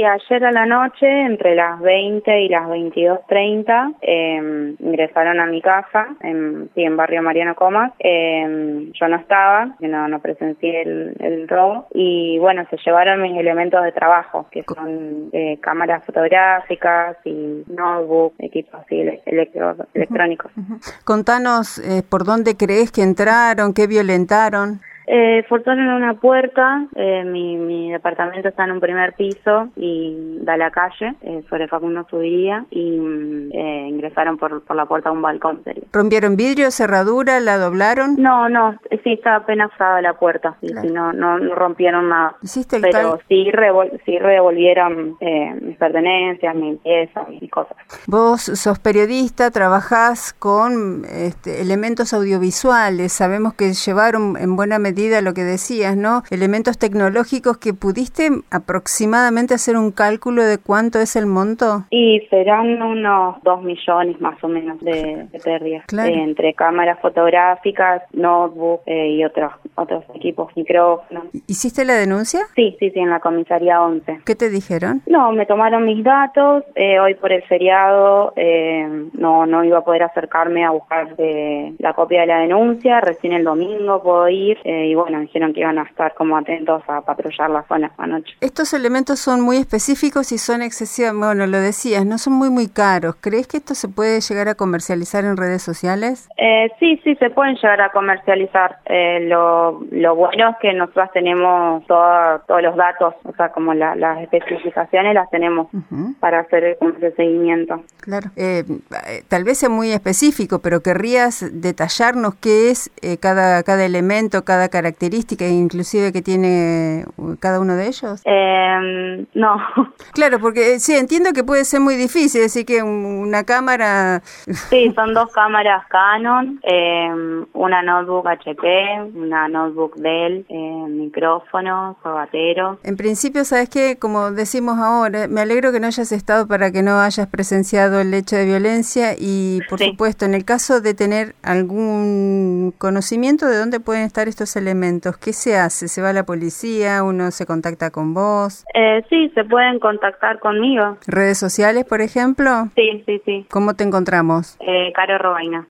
Sí, ayer a la noche, entre las 20 y las 22.30, eh, ingresaron a mi casa, en, sí, en barrio Mariano Comas. Eh, yo no estaba, no, no presencié el, el, robo. Y bueno, se llevaron mis elementos de trabajo, que son eh, cámaras fotográficas y notebook, equipos así electro, electrónicos. Contanos eh, por dónde crees que entraron, qué violentaron. Eh, forzaron una puerta, eh, mi, mi, departamento está en un primer piso y da a la calle, eh, sobre Facundo Subiría, y eh, ingresaron por, por la puerta a un balcón. Serio. ¿Rompieron vidrio, cerradura, la doblaron? No, no, sí, estaba apenas usada la puerta, sí, claro. sí, no, no, no, rompieron nada. ¿Hiciste el Pero sí, revol sí revolvieron eh, mis pertenencias, mi pieza, mis cosas. Vos sos periodista, trabajás con este, elementos audiovisuales, sabemos que llevaron en buena medida lo que decías, ¿no? Elementos tecnológicos que pudiste aproximadamente hacer un cálculo de cuánto es el monto. Y serán unos dos millones más o menos de, de pérdidas. Claro. Eh, entre cámaras fotográficas, notebook eh, y otros otros equipos, micrófonos. ¿Hiciste la denuncia? Sí, sí, sí, en la comisaría 11. ¿Qué te dijeron? No, me tomaron mis datos. Eh, hoy por el feriado no, no iba a poder acercarme a buscar la copia de la denuncia. Recién el domingo puedo ir y bueno, dijeron que iban a estar como atentos a patrullar la zona anoche. Estos elementos son muy específicos y son excesivamente, bueno, lo decías, no son muy muy caros. ¿Crees que esto se puede llegar a comercializar en redes sociales? Eh, sí, sí, se pueden llegar a comercializar. Eh, lo, lo bueno es que nosotros tenemos todo, todos los datos, o sea, como la, las especificaciones las tenemos uh -huh. para hacer el, el seguimiento. Claro. Eh, tal vez sea muy específico, pero querrías detallarnos qué es cada, cada elemento, cada característica inclusive que tiene cada uno de ellos? Eh, no. Claro, porque sí, entiendo que puede ser muy difícil, decir que una cámara... Sí, son dos cámaras Canon, eh, una notebook HP, una notebook Dell, eh, micrófono, sorbatero. En principio, ¿sabes qué? Como decimos ahora, me alegro que no hayas estado para que no hayas presenciado el hecho de violencia y, por sí. supuesto, en el caso de tener algún conocimiento de dónde pueden estar estos elementos, ¿qué se hace? ¿Se va a la policía? ¿Uno se contacta con vos? Eh, sí, se pueden contactar conmigo. ¿Redes sociales, por ejemplo? Sí, sí, sí. ¿Cómo te encontramos? Eh, Caro Robaina.